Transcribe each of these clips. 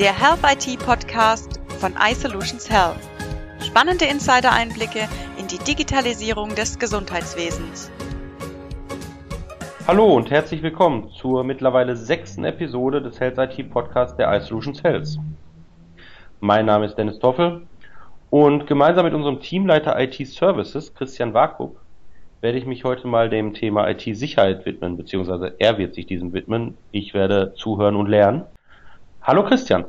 der Health IT Podcast von iSolutions Health. Spannende Insider-Einblicke in die Digitalisierung des Gesundheitswesens. Hallo und herzlich willkommen zur mittlerweile sechsten Episode des Health IT Podcasts der iSolutions Health. Mein Name ist Dennis Toffel und gemeinsam mit unserem Teamleiter IT Services, Christian Warkup, werde ich mich heute mal dem Thema IT-Sicherheit widmen, beziehungsweise er wird sich diesem widmen. Ich werde zuhören und lernen. Hallo Christian.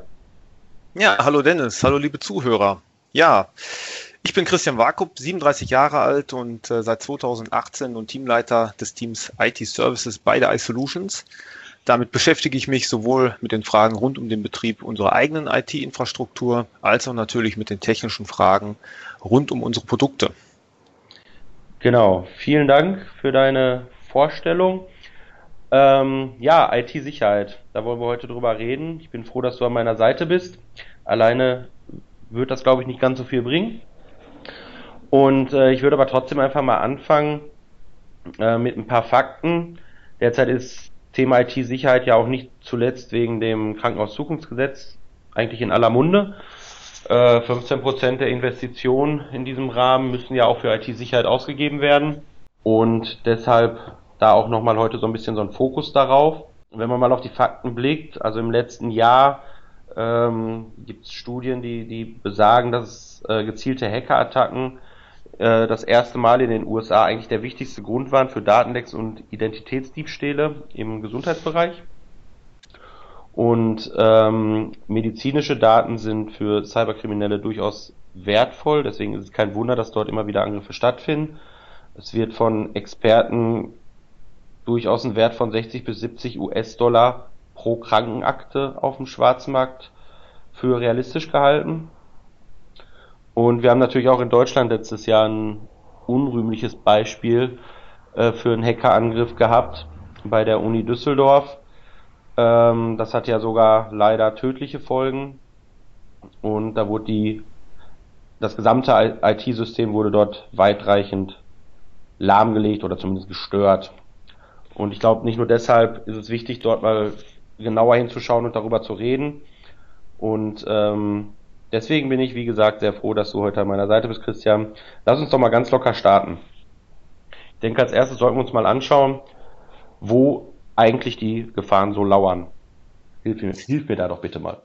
Ja, hallo Dennis, hallo liebe Zuhörer. Ja, ich bin Christian Warkup, 37 Jahre alt und äh, seit 2018 und Teamleiter des Teams IT Services bei der iSolutions. Damit beschäftige ich mich sowohl mit den Fragen rund um den Betrieb unserer eigenen IT-Infrastruktur als auch natürlich mit den technischen Fragen rund um unsere Produkte. Genau, vielen Dank für deine Vorstellung. Ähm, ja, IT-Sicherheit, da wollen wir heute drüber reden. Ich bin froh, dass du an meiner Seite bist. Alleine wird das, glaube ich, nicht ganz so viel bringen. Und äh, ich würde aber trotzdem einfach mal anfangen äh, mit ein paar Fakten. Derzeit ist Thema IT-Sicherheit ja auch nicht zuletzt wegen dem Krankenhauszukunftsgesetz eigentlich in aller Munde. 15% äh, der Investitionen in diesem Rahmen müssen ja auch für IT-Sicherheit ausgegeben werden. Und deshalb da auch nochmal heute so ein bisschen so ein Fokus darauf. Wenn man mal auf die Fakten blickt, also im letzten Jahr ähm, gibt es Studien, die, die besagen, dass äh, gezielte Hackerattacken äh, das erste Mal in den USA eigentlich der wichtigste Grund waren für Datenlecks und Identitätsdiebstähle im Gesundheitsbereich. Und ähm, medizinische Daten sind für Cyberkriminelle durchaus wertvoll, deswegen ist es kein Wunder, dass dort immer wieder Angriffe stattfinden. Es wird von Experten durchaus ein Wert von 60 bis 70 US-Dollar pro Krankenakte auf dem Schwarzmarkt für realistisch gehalten. Und wir haben natürlich auch in Deutschland letztes Jahr ein unrühmliches Beispiel äh, für einen Hackerangriff gehabt bei der Uni Düsseldorf. Ähm, das hat ja sogar leider tödliche Folgen. Und da wurde die, das gesamte IT-System wurde dort weitreichend lahmgelegt oder zumindest gestört. Und ich glaube, nicht nur deshalb ist es wichtig, dort mal genauer hinzuschauen und darüber zu reden. Und ähm, deswegen bin ich, wie gesagt, sehr froh, dass du heute an meiner Seite bist, Christian. Lass uns doch mal ganz locker starten. Ich denke, als erstes sollten wir uns mal anschauen, wo eigentlich die Gefahren so lauern. Hilf mir, hilf mir da doch bitte mal.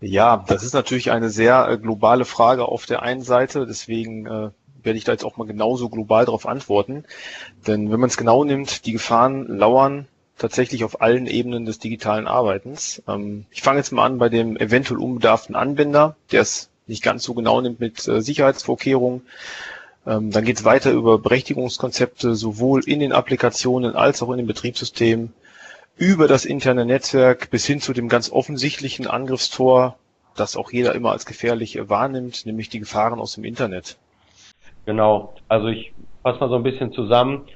Ja, das ist natürlich eine sehr äh, globale Frage auf der einen Seite. Deswegen äh, werde ich da jetzt auch mal genauso global darauf antworten. Denn wenn man es genau nimmt, die Gefahren lauern tatsächlich auf allen Ebenen des digitalen Arbeitens. Ähm, ich fange jetzt mal an bei dem eventuell unbedarften Anwender, der es nicht ganz so genau nimmt mit äh, Sicherheitsvorkehrungen. Ähm, dann geht es weiter über Berechtigungskonzepte sowohl in den Applikationen als auch in den Betriebssystemen, über das interne Netzwerk bis hin zu dem ganz offensichtlichen Angriffstor, das auch jeder immer als gefährlich wahrnimmt, nämlich die Gefahren aus dem Internet. Genau, also ich fasse mal so ein bisschen zusammen.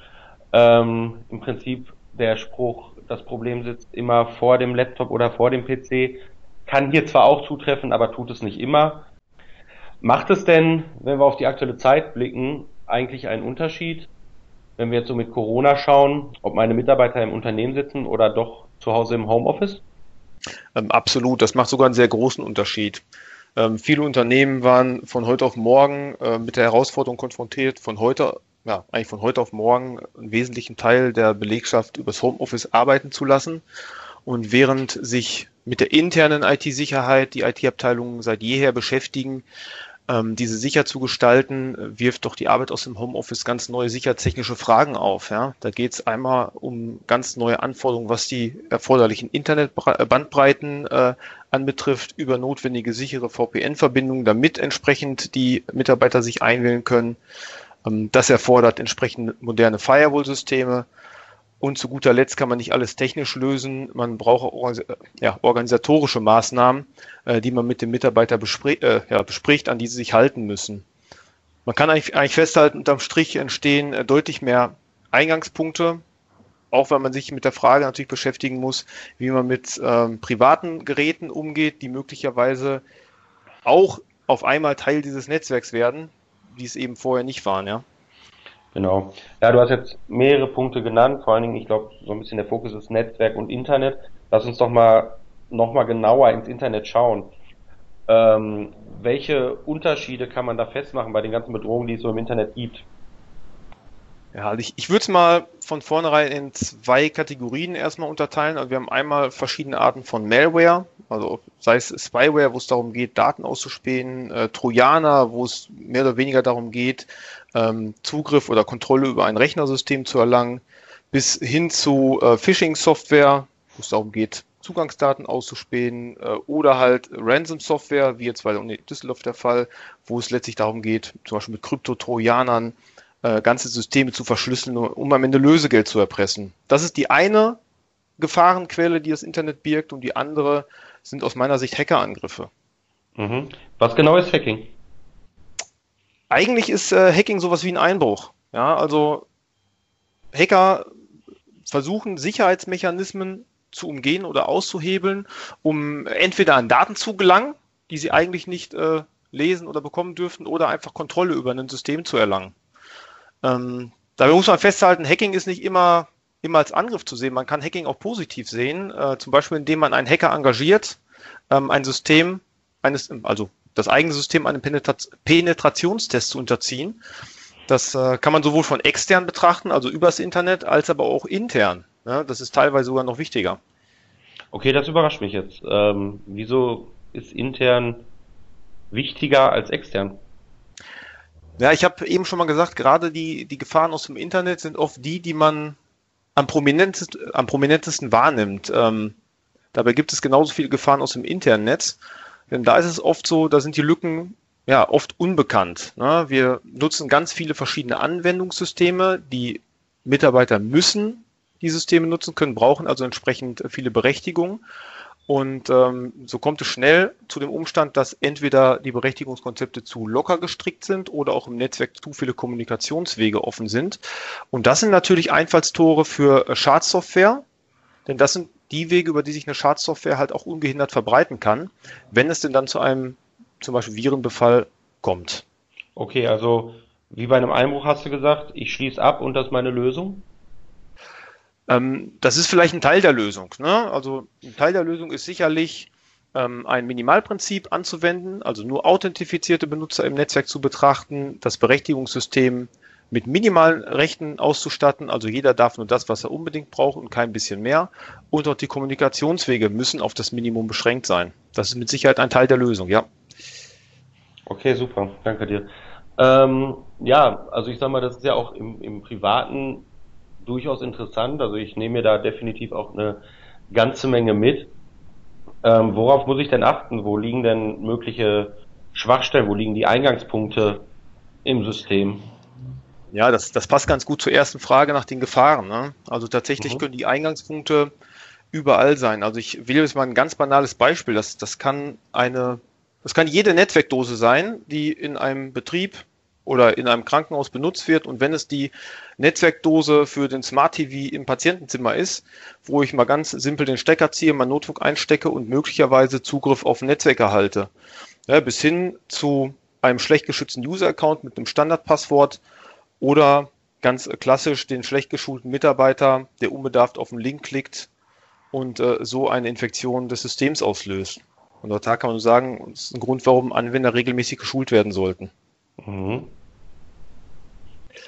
Ähm, Im Prinzip der Spruch, das Problem sitzt immer vor dem Laptop oder vor dem PC, kann hier zwar auch zutreffen, aber tut es nicht immer. Macht es denn, wenn wir auf die aktuelle Zeit blicken, eigentlich einen Unterschied, wenn wir jetzt so mit Corona schauen, ob meine Mitarbeiter im Unternehmen sitzen oder doch zu Hause im Homeoffice? Ähm, absolut, das macht sogar einen sehr großen Unterschied. Ähm, viele Unternehmen waren von heute auf morgen äh, mit der Herausforderung konfrontiert, von heute, ja, eigentlich von heute auf morgen einen wesentlichen Teil der Belegschaft übers Homeoffice arbeiten zu lassen. Und während sich mit der internen IT-Sicherheit die IT-Abteilungen seit jeher beschäftigen, ähm, diese sicher zu gestalten, wirft doch die Arbeit aus dem Homeoffice ganz neue sichertechnische Fragen auf. Ja? Da geht es einmal um ganz neue Anforderungen, was die erforderlichen Internetbandbreiten äh, anbetrifft, über notwendige sichere VPN-Verbindungen, damit entsprechend die Mitarbeiter sich einwählen können. Ähm, das erfordert entsprechend moderne Firewall-Systeme. Und zu guter Letzt kann man nicht alles technisch lösen. Man braucht auch ja, organisatorische Maßnahmen, äh, die man mit dem Mitarbeiter bespr äh, ja, bespricht, an die sie sich halten müssen. Man kann eigentlich, festhalten, unterm Strich entstehen äh, deutlich mehr Eingangspunkte, auch wenn man sich mit der Frage natürlich beschäftigen muss, wie man mit ähm, privaten Geräten umgeht, die möglicherweise auch auf einmal Teil dieses Netzwerks werden, wie es eben vorher nicht waren, ja. Genau. Ja, du hast jetzt mehrere Punkte genannt, vor allen Dingen, ich glaube, so ein bisschen der Fokus ist Netzwerk und Internet. Lass uns doch mal nochmal genauer ins Internet schauen, ähm, welche Unterschiede kann man da festmachen bei den ganzen Bedrohungen, die es so im Internet gibt? Ja, also ich, ich würde es mal von vornherein in zwei Kategorien erstmal unterteilen. Also wir haben einmal verschiedene Arten von Malware, also sei es Spyware, wo es darum geht, Daten auszuspähen, äh, Trojaner, wo es mehr oder weniger darum geht, ähm, Zugriff oder Kontrolle über ein Rechnersystem zu erlangen, bis hin zu äh, Phishing-Software, wo es darum geht, Zugangsdaten auszuspähen äh, oder halt Ransom-Software, wie jetzt bei Düsseldorf der Fall, wo es letztlich darum geht, zum Beispiel mit Krypto-Trojanern äh, ganze Systeme zu verschlüsseln, um am Ende Lösegeld zu erpressen. Das ist die eine Gefahrenquelle, die das Internet birgt und die andere sind aus meiner Sicht Hackerangriffe. Mhm. Was genau ist Hacking? Eigentlich ist äh, Hacking sowas wie ein Einbruch. Ja, also Hacker versuchen Sicherheitsmechanismen zu umgehen oder auszuhebeln, um entweder an Daten zu gelangen, die sie eigentlich nicht äh, lesen oder bekommen dürften, oder einfach Kontrolle über ein System zu erlangen. Ähm, dabei muss man festhalten, Hacking ist nicht immer, immer als Angriff zu sehen. Man kann Hacking auch positiv sehen, äh, zum Beispiel indem man einen Hacker engagiert, ähm, ein System eines, also das eigene System einem Penetrat Penetrationstest zu unterziehen. Das äh, kann man sowohl von extern betrachten, also übers Internet, als aber auch intern. Ja, das ist teilweise sogar noch wichtiger. Okay, das überrascht mich jetzt. Ähm, wieso ist intern wichtiger als extern? Ja, ich habe eben schon mal gesagt, gerade die, die Gefahren aus dem Internet sind oft die, die man am prominentesten, am prominentesten wahrnimmt. Ähm, dabei gibt es genauso viele Gefahren aus dem internen Netz. Denn da ist es oft so, da sind die Lücken ja oft unbekannt. Ne? Wir nutzen ganz viele verschiedene Anwendungssysteme. Die Mitarbeiter müssen die Systeme nutzen können, brauchen also entsprechend viele Berechtigungen. Und ähm, so kommt es schnell zu dem Umstand, dass entweder die Berechtigungskonzepte zu locker gestrickt sind oder auch im Netzwerk zu viele Kommunikationswege offen sind. Und das sind natürlich Einfallstore für äh, Schadsoftware, denn das sind die Wege, über die sich eine Schadsoftware halt auch ungehindert verbreiten kann, wenn es denn dann zu einem zum Beispiel Virenbefall kommt. Okay, also wie bei einem Einbruch hast du gesagt, ich schließe ab und das ist meine Lösung? Ähm, das ist vielleicht ein Teil der Lösung. Ne? Also ein Teil der Lösung ist sicherlich ähm, ein Minimalprinzip anzuwenden, also nur authentifizierte Benutzer im Netzwerk zu betrachten, das Berechtigungssystem mit minimalen Rechten auszustatten. Also jeder darf nur das, was er unbedingt braucht und kein bisschen mehr. Und auch die Kommunikationswege müssen auf das Minimum beschränkt sein. Das ist mit Sicherheit ein Teil der Lösung, ja. Okay, super. Danke dir. Ähm, ja, also ich sag mal, das ist ja auch im, im privaten durchaus interessant. Also ich nehme mir da definitiv auch eine ganze Menge mit. Ähm, worauf muss ich denn achten? Wo liegen denn mögliche Schwachstellen? Wo liegen die Eingangspunkte im System? Ja, das, das passt ganz gut zur ersten Frage nach den Gefahren. Ne? Also tatsächlich mhm. können die Eingangspunkte überall sein. Also ich will jetzt mal ein ganz banales Beispiel. Das, das kann eine, das kann jede Netzwerkdose sein, die in einem Betrieb oder in einem Krankenhaus benutzt wird. Und wenn es die Netzwerkdose für den Smart TV im Patientenzimmer ist, wo ich mal ganz simpel den Stecker ziehe, mein Notebook einstecke und möglicherweise Zugriff auf Netzwerk erhalte. Ja, bis hin zu einem schlecht geschützten User-Account mit einem Standardpasswort oder ganz klassisch den schlecht geschulten Mitarbeiter, der unbedarft auf den Link klickt und äh, so eine Infektion des Systems auslöst. Und da kann man sagen, das ist ein Grund, warum Anwender regelmäßig geschult werden sollten. Mhm.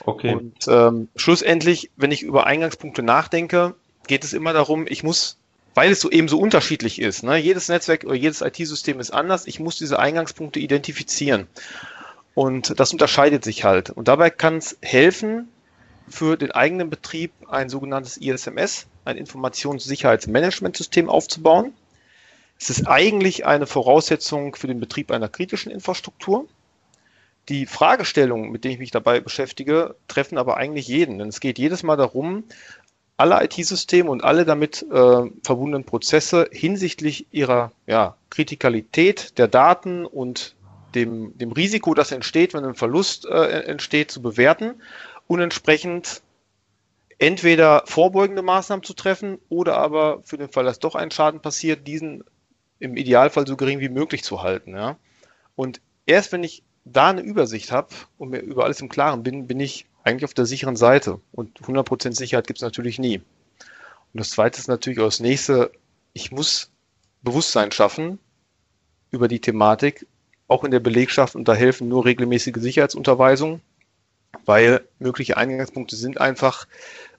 Okay. Und ähm, schlussendlich, wenn ich über Eingangspunkte nachdenke, geht es immer darum, ich muss, weil es so eben so unterschiedlich ist, ne, jedes Netzwerk oder jedes IT-System ist anders, ich muss diese Eingangspunkte identifizieren. Und das unterscheidet sich halt. Und dabei kann es helfen, für den eigenen Betrieb ein sogenanntes ISMS, ein Informationssicherheitsmanagementsystem aufzubauen. Es ist eigentlich eine Voraussetzung für den Betrieb einer kritischen Infrastruktur. Die Fragestellungen, mit denen ich mich dabei beschäftige, treffen aber eigentlich jeden. Denn es geht jedes Mal darum, alle IT-Systeme und alle damit äh, verbundenen Prozesse hinsichtlich ihrer ja, Kritikalität der Daten und dem, dem Risiko, das entsteht, wenn ein Verlust äh, entsteht, zu bewerten und entsprechend entweder vorbeugende Maßnahmen zu treffen oder aber für den Fall, dass doch ein Schaden passiert, diesen im Idealfall so gering wie möglich zu halten. Ja? Und erst wenn ich da eine Übersicht habe und mir über alles im Klaren bin, bin ich eigentlich auf der sicheren Seite. Und 100% Sicherheit gibt es natürlich nie. Und das Zweite ist natürlich auch das Nächste, ich muss Bewusstsein schaffen über die Thematik, auch in der Belegschaft, und da helfen nur regelmäßige Sicherheitsunterweisungen, weil mögliche Eingangspunkte sind einfach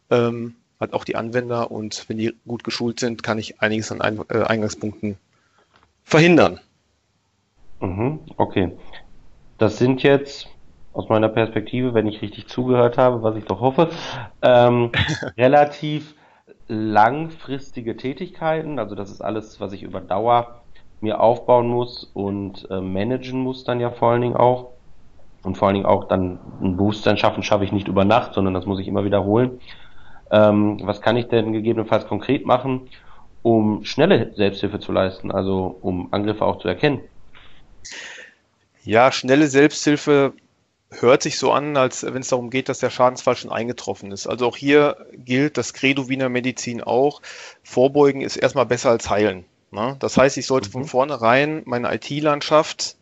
ähm, halt auch die Anwender und wenn die gut geschult sind, kann ich einiges an äh, Eingangspunkten verhindern. Mhm, okay. Das sind jetzt aus meiner Perspektive, wenn ich richtig zugehört habe, was ich doch hoffe, ähm, relativ langfristige Tätigkeiten. Also das ist alles, was ich über Dauer mir aufbauen muss und äh, managen muss dann ja vor allen Dingen auch. Und vor allen Dingen auch dann ein Bewusstsein schaffen, schaffe ich nicht über Nacht, sondern das muss ich immer wiederholen. Ähm, was kann ich denn gegebenenfalls konkret machen, um schnelle Selbsthilfe zu leisten, also um Angriffe auch zu erkennen? Ja, schnelle Selbsthilfe hört sich so an, als wenn es darum geht, dass der Schadensfall schon eingetroffen ist. Also auch hier gilt das Credo Wiener Medizin auch. Vorbeugen ist erstmal besser als heilen. Ne? Das heißt, ich sollte mhm. von vornherein meine IT-Landschaft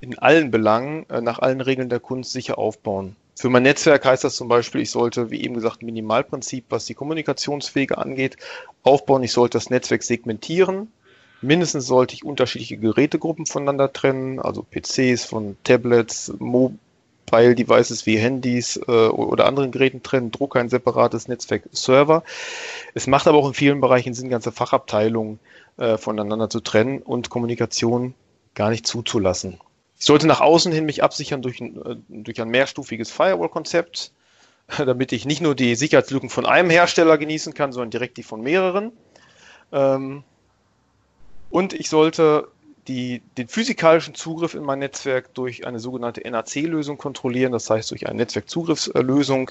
in allen Belangen, äh, nach allen Regeln der Kunst sicher aufbauen. Für mein Netzwerk heißt das zum Beispiel, ich sollte, wie eben gesagt, ein Minimalprinzip, was die Kommunikationswege angeht, aufbauen. Ich sollte das Netzwerk segmentieren. Mindestens sollte ich unterschiedliche Gerätegruppen voneinander trennen, also PCs von Tablets, Mobile Devices wie Handys äh, oder anderen Geräten trennen, Drucker ein separates Netzwerk Server. Es macht aber auch in vielen Bereichen Sinn, ganze Fachabteilungen äh, voneinander zu trennen und Kommunikation gar nicht zuzulassen. Ich sollte nach außen hin mich absichern durch ein, äh, durch ein mehrstufiges Firewall-Konzept, damit ich nicht nur die Sicherheitslücken von einem Hersteller genießen kann, sondern direkt die von mehreren. Ähm, und ich sollte die, den physikalischen Zugriff in mein Netzwerk durch eine sogenannte NAC-Lösung kontrollieren, das heißt durch eine Netzwerkzugriffslösung,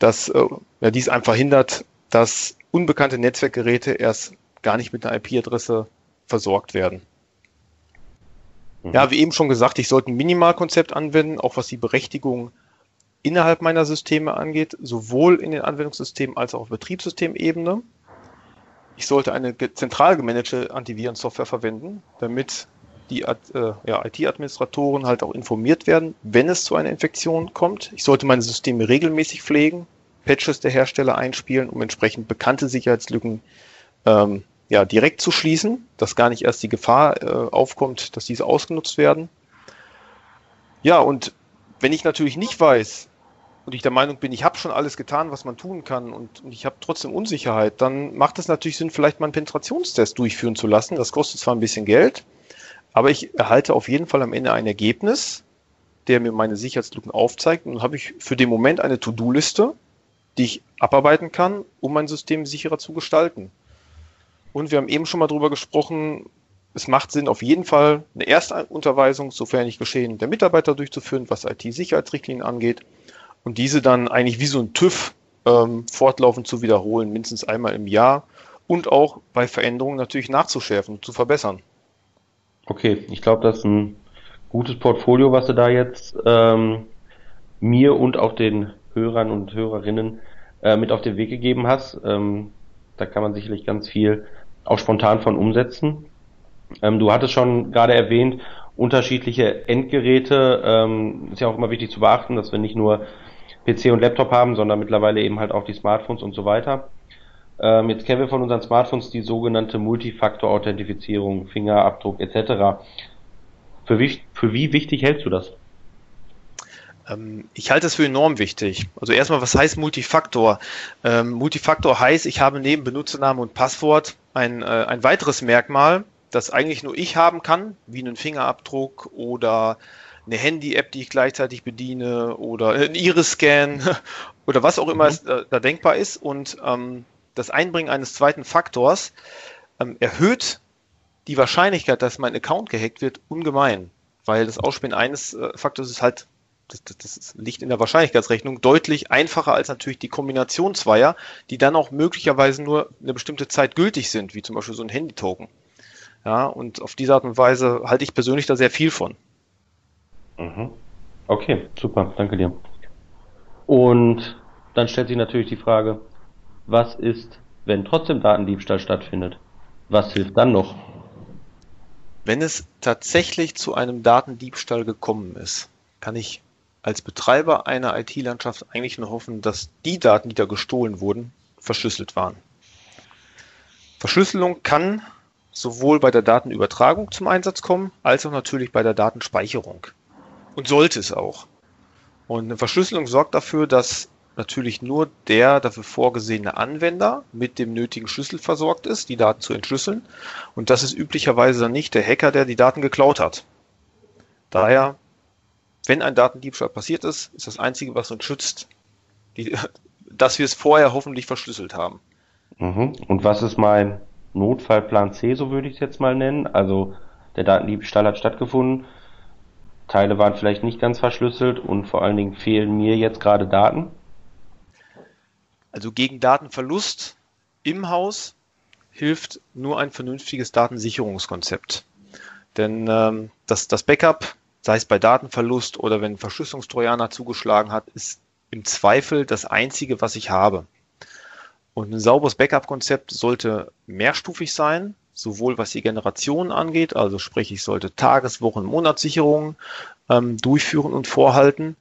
dass äh, ja, dies einfach hindert, dass unbekannte Netzwerkgeräte erst gar nicht mit einer IP-Adresse versorgt werden. Mhm. Ja, wie eben schon gesagt, ich sollte ein Minimalkonzept anwenden, auch was die Berechtigung innerhalb meiner Systeme angeht, sowohl in den Anwendungssystemen als auch auf Betriebssystemebene. Ich sollte eine zentral gemanagte Antivirensoftware verwenden, damit die äh, ja, IT-Administratoren halt auch informiert werden, wenn es zu einer Infektion kommt. Ich sollte meine Systeme regelmäßig pflegen, Patches der Hersteller einspielen, um entsprechend bekannte Sicherheitslücken ähm, ja, direkt zu schließen, dass gar nicht erst die Gefahr äh, aufkommt, dass diese ausgenutzt werden. Ja, und wenn ich natürlich nicht weiß und ich der Meinung bin, ich habe schon alles getan, was man tun kann und, und ich habe trotzdem Unsicherheit, dann macht es natürlich Sinn, vielleicht mal einen Penetrationstest durchführen zu lassen. Das kostet zwar ein bisschen Geld, aber ich erhalte auf jeden Fall am Ende ein Ergebnis, der mir meine Sicherheitslücken aufzeigt und habe ich für den Moment eine To-Do-Liste, die ich abarbeiten kann, um mein System sicherer zu gestalten. Und wir haben eben schon mal drüber gesprochen, es macht Sinn, auf jeden Fall eine Erstunterweisung, sofern nicht geschehen, der Mitarbeiter durchzuführen, was IT-Sicherheitsrichtlinien angeht. Und diese dann eigentlich wie so ein TÜV ähm, fortlaufend zu wiederholen, mindestens einmal im Jahr. Und auch bei Veränderungen natürlich nachzuschärfen, zu verbessern. Okay, ich glaube, das ist ein gutes Portfolio, was du da jetzt ähm, mir und auch den Hörern und Hörerinnen äh, mit auf den Weg gegeben hast. Ähm, da kann man sicherlich ganz viel auch spontan von umsetzen. Ähm, du hattest schon gerade erwähnt, unterschiedliche Endgeräte. Ähm, ist ja auch immer wichtig zu beachten, dass wir nicht nur PC und Laptop haben, sondern mittlerweile eben halt auch die Smartphones und so weiter. Ähm, jetzt kennen wir von unseren Smartphones die sogenannte Multifaktor-Authentifizierung, Fingerabdruck etc. Für wie, für wie wichtig hältst du das? Ähm, ich halte es für enorm wichtig. Also erstmal, was heißt Multifaktor? Ähm, Multifaktor heißt, ich habe neben Benutzername und Passwort ein, äh, ein weiteres Merkmal, das eigentlich nur ich haben kann, wie einen Fingerabdruck oder eine Handy-App, die ich gleichzeitig bediene oder ein Iris-Scan oder was auch immer mhm. es, äh, da denkbar ist. Und ähm, das Einbringen eines zweiten Faktors ähm, erhöht die Wahrscheinlichkeit, dass mein Account gehackt wird, ungemein. Weil das Ausspielen eines äh, Faktors ist halt das, das, das liegt in der Wahrscheinlichkeitsrechnung, deutlich einfacher als natürlich die Kombination zweier, die dann auch möglicherweise nur eine bestimmte Zeit gültig sind, wie zum Beispiel so ein Handy-Token. Ja, und auf diese Art und Weise halte ich persönlich da sehr viel von. Mhm. Okay, super, danke dir. Und dann stellt sich natürlich die Frage, was ist, wenn trotzdem Datendiebstahl stattfindet? Was hilft dann noch? Wenn es tatsächlich zu einem Datendiebstahl gekommen ist, kann ich als Betreiber einer IT-Landschaft eigentlich nur hoffen, dass die Daten, die da gestohlen wurden, verschlüsselt waren. Verschlüsselung kann sowohl bei der Datenübertragung zum Einsatz kommen, als auch natürlich bei der Datenspeicherung. Und sollte es auch. Und eine Verschlüsselung sorgt dafür, dass natürlich nur der dafür vorgesehene Anwender mit dem nötigen Schlüssel versorgt ist, die Daten zu entschlüsseln. Und das ist üblicherweise dann nicht der Hacker, der die Daten geklaut hat. Daher, wenn ein Datendiebstahl passiert ist, ist das Einzige, was uns schützt, die, dass wir es vorher hoffentlich verschlüsselt haben. Mhm. Und was ist mein Notfallplan C, so würde ich es jetzt mal nennen? Also der Datendiebstahl hat stattgefunden, Teile waren vielleicht nicht ganz verschlüsselt und vor allen Dingen fehlen mir jetzt gerade Daten. Also gegen Datenverlust im Haus hilft nur ein vernünftiges Datensicherungskonzept. Denn ähm, das, das Backup, sei es bei Datenverlust oder wenn Verschlüsselungstrojaner zugeschlagen hat, ist im Zweifel das einzige, was ich habe. Und ein sauberes Backup-Konzept sollte mehrstufig sein, sowohl was die Generation angeht, also sprich, ich sollte Tages-, Wochen-, Monatssicherungen ähm, durchführen und vorhalten,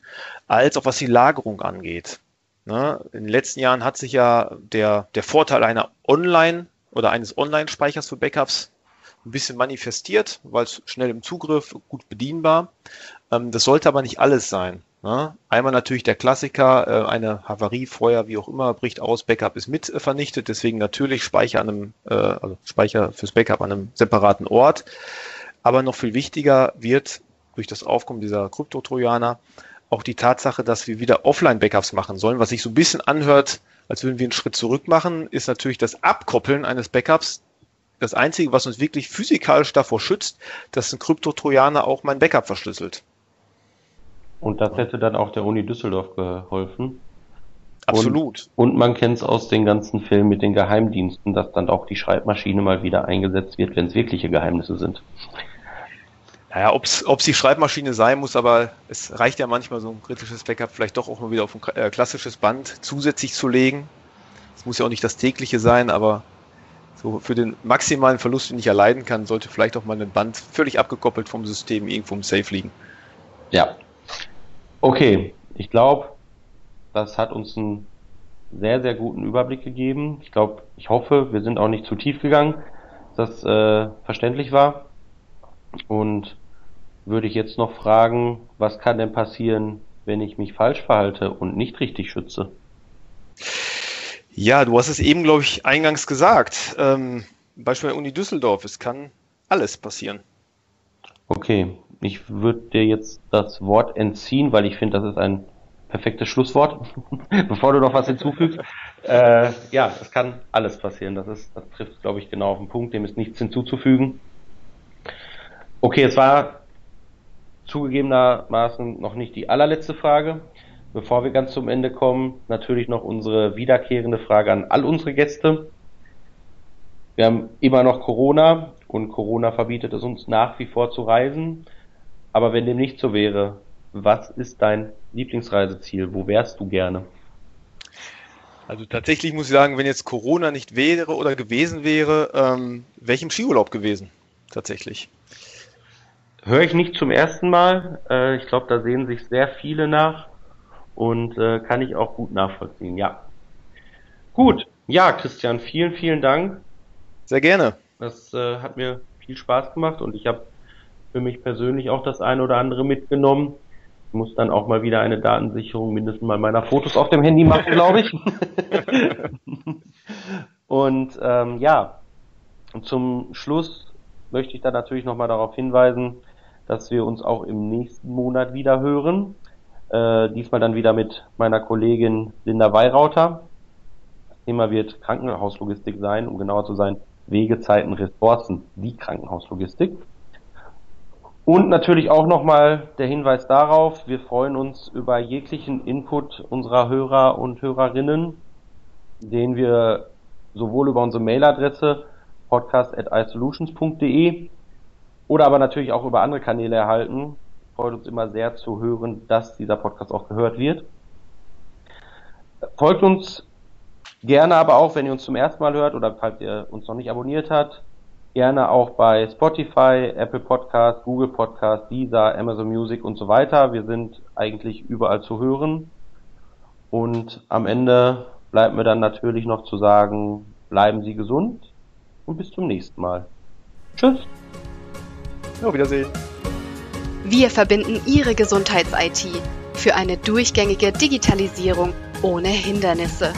als auch was die Lagerung angeht. Ne? In den letzten Jahren hat sich ja der, der Vorteil einer Online- oder eines Online-Speichers für Backups ein bisschen manifestiert, weil es schnell im Zugriff, gut bedienbar. Ähm, das sollte aber nicht alles sein. Ne? Einmal natürlich der Klassiker, äh, eine Havarie, Feuer, wie auch immer, bricht aus, Backup ist mit äh, vernichtet, deswegen natürlich Speicher an einem, äh, also Speicher fürs Backup an einem separaten Ort. Aber noch viel wichtiger wird durch das Aufkommen dieser Kryptotrojaner auch die Tatsache, dass wir wieder Offline-Backups machen sollen, was sich so ein bisschen anhört, als würden wir einen Schritt zurück machen, ist natürlich das Abkoppeln eines Backups das Einzige, was uns wirklich physikalisch davor schützt, dass ein Kryptotrojaner auch mein Backup verschlüsselt. Und das hätte dann auch der Uni Düsseldorf geholfen. Absolut. Und, und man kennt es aus den ganzen Filmen mit den Geheimdiensten, dass dann auch die Schreibmaschine mal wieder eingesetzt wird, wenn es wirkliche Geheimnisse sind. Naja, ob es die Schreibmaschine sein muss, aber es reicht ja manchmal so ein kritisches Backup vielleicht doch auch mal wieder auf ein äh, klassisches Band zusätzlich zu legen. Es muss ja auch nicht das tägliche sein, aber so für den maximalen Verlust, den ich erleiden kann, sollte vielleicht auch mal ein Band völlig abgekoppelt vom System irgendwo im Safe liegen. Ja, Okay, ich glaube, das hat uns einen sehr, sehr guten Überblick gegeben. Ich glaube, ich hoffe, wir sind auch nicht zu tief gegangen, dass das äh, verständlich war. Und würde ich jetzt noch fragen, was kann denn passieren, wenn ich mich falsch verhalte und nicht richtig schütze? Ja, du hast es eben, glaube ich, eingangs gesagt. Ähm, Beispiel Uni Düsseldorf, es kann alles passieren. Okay, ich würde dir jetzt das Wort entziehen, weil ich finde, das ist ein perfektes Schlusswort, bevor du noch was hinzufügst. Äh, ja, es kann alles passieren. Das ist, das trifft, glaube ich, genau auf den Punkt. Dem ist nichts hinzuzufügen. Okay, es war zugegebenermaßen noch nicht die allerletzte Frage. Bevor wir ganz zum Ende kommen, natürlich noch unsere wiederkehrende Frage an all unsere Gäste. Wir haben immer noch Corona und Corona verbietet es uns nach wie vor zu reisen. Aber wenn dem nicht so wäre, was ist dein Lieblingsreiseziel? Wo wärst du gerne? Also tatsächlich muss ich sagen, wenn jetzt Corona nicht wäre oder gewesen wäre, ähm, wäre ich im Skiurlaub gewesen. Tatsächlich. Höre ich nicht zum ersten Mal. Äh, ich glaube, da sehen sich sehr viele nach und äh, kann ich auch gut nachvollziehen. Ja. Gut. Ja, Christian, vielen, vielen Dank. Sehr gerne. Das äh, hat mir viel Spaß gemacht und ich habe für mich persönlich auch das eine oder andere mitgenommen. Ich muss dann auch mal wieder eine Datensicherung mindestens mal meiner Fotos auf dem Handy machen, glaube ich. und ähm, ja, zum Schluss möchte ich dann natürlich nochmal darauf hinweisen, dass wir uns auch im nächsten Monat wieder hören. Äh, diesmal dann wieder mit meiner Kollegin Linda Weirauter. Das Thema wird Krankenhauslogistik sein, um genauer zu sein, Wegezeiten, Ressourcen, die Krankenhauslogistik. Und natürlich auch nochmal der Hinweis darauf, wir freuen uns über jeglichen Input unserer Hörer und Hörerinnen, den wir sowohl über unsere Mailadresse podcast.isolutions.de oder aber natürlich auch über andere Kanäle erhalten. Freut uns immer sehr zu hören, dass dieser Podcast auch gehört wird. Folgt uns gerne aber auch, wenn ihr uns zum ersten Mal hört oder falls ihr uns noch nicht abonniert habt, gerne auch bei Spotify, Apple Podcast, Google Podcast, Deezer, Amazon Music und so weiter. Wir sind eigentlich überall zu hören. Und am Ende bleibt mir dann natürlich noch zu sagen, bleiben Sie gesund und bis zum nächsten Mal. Tschüss. Ja, Wiedersehen. Wir verbinden Ihre Gesundheits-IT für eine durchgängige Digitalisierung ohne Hindernisse.